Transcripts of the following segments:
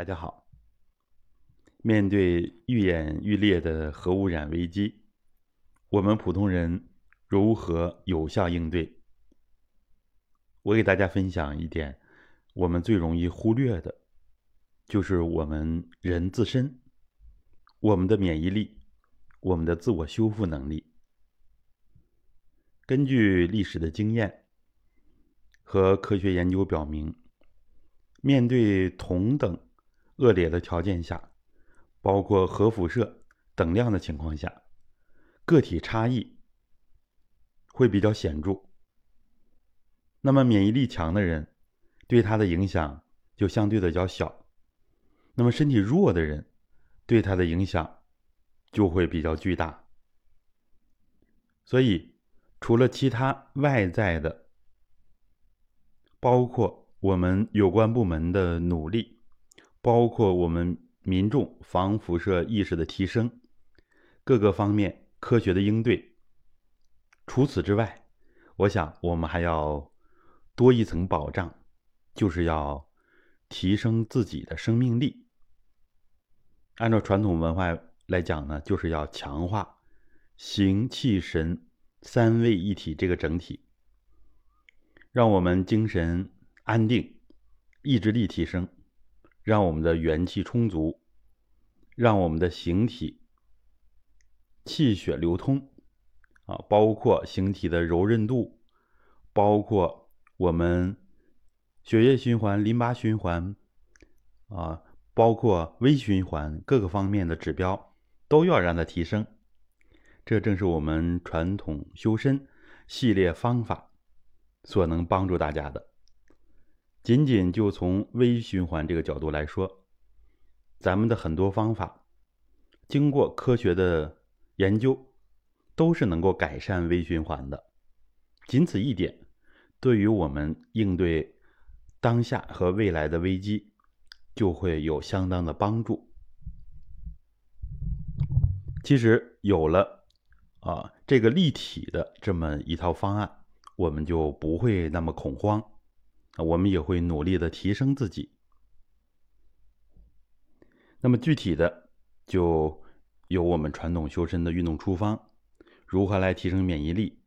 大家好。面对愈演愈烈的核污染危机，我们普通人如何有效应对？我给大家分享一点，我们最容易忽略的，就是我们人自身，我们的免疫力，我们的自我修复能力。根据历史的经验和科学研究表明，面对同等恶劣的条件下，包括核辐射等量的情况下，个体差异会比较显著。那么免疫力强的人，对他的影响就相对的较小；那么身体弱的人，对他的影响就会比较巨大。所以，除了其他外在的，包括我们有关部门的努力。包括我们民众防辐射意识的提升，各个方面科学的应对。除此之外，我想我们还要多一层保障，就是要提升自己的生命力。按照传统文化来讲呢，就是要强化形、气、神三位一体这个整体，让我们精神安定，意志力提升。让我们的元气充足，让我们的形体气血流通，啊，包括形体的柔韧度，包括我们血液循环、淋巴循环，啊，包括微循环各个方面的指标都要让它提升。这正是我们传统修身系列方法所能帮助大家的。仅仅就从微循环这个角度来说，咱们的很多方法，经过科学的研究，都是能够改善微循环的。仅此一点，对于我们应对当下和未来的危机，就会有相当的帮助。其实有了啊这个立体的这么一套方案，我们就不会那么恐慌。我们也会努力的提升自己。那么具体的，就有我们传统修身的运动处方，如何来提升免疫力？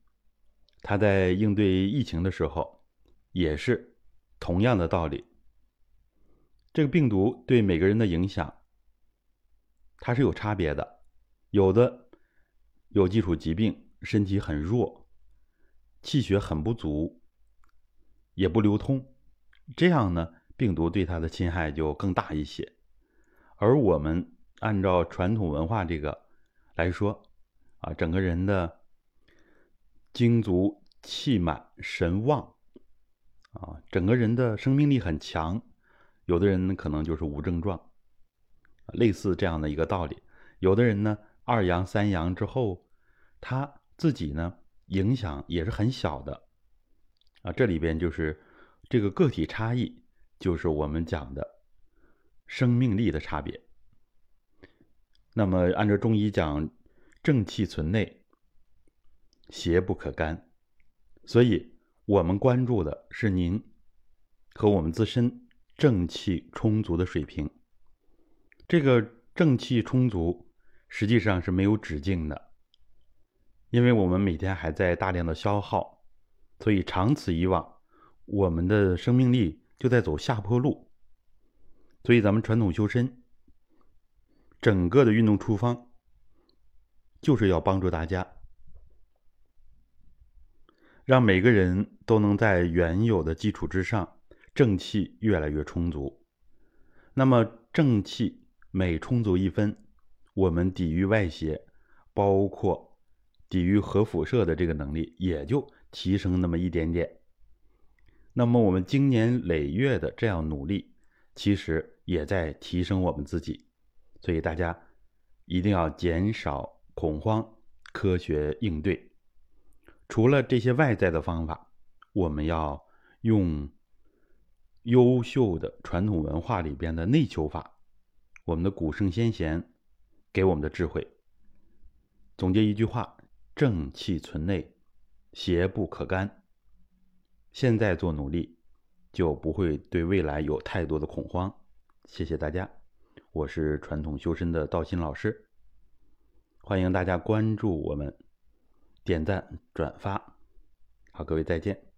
它在应对疫情的时候，也是同样的道理。这个病毒对每个人的影响，它是有差别的。有的有基础疾病，身体很弱，气血很不足。也不流通，这样呢，病毒对它的侵害就更大一些。而我们按照传统文化这个来说，啊，整个人的精足气满神旺，啊，整个人的生命力很强。有的人可能就是无症状，类似这样的一个道理。有的人呢，二阳三阳之后，他自己呢影响也是很小的。啊，这里边就是这个个体差异，就是我们讲的生命力的差别。那么，按照中医讲，正气存内，邪不可干。所以，我们关注的是您和我们自身正气充足的水平。这个正气充足，实际上是没有止境的，因为我们每天还在大量的消耗。所以长此以往，我们的生命力就在走下坡路。所以咱们传统修身，整个的运动处方，就是要帮助大家，让每个人都能在原有的基础之上，正气越来越充足。那么正气每充足一分，我们抵御外邪，包括抵御核辐射的这个能力，也就。提升那么一点点，那么我们经年累月的这样努力，其实也在提升我们自己。所以大家一定要减少恐慌，科学应对。除了这些外在的方法，我们要用优秀的传统文化里边的内求法，我们的古圣先贤给我们的智慧。总结一句话：正气存内。邪不可干。现在做努力，就不会对未来有太多的恐慌。谢谢大家，我是传统修身的道心老师，欢迎大家关注我们，点赞转发，好，各位再见。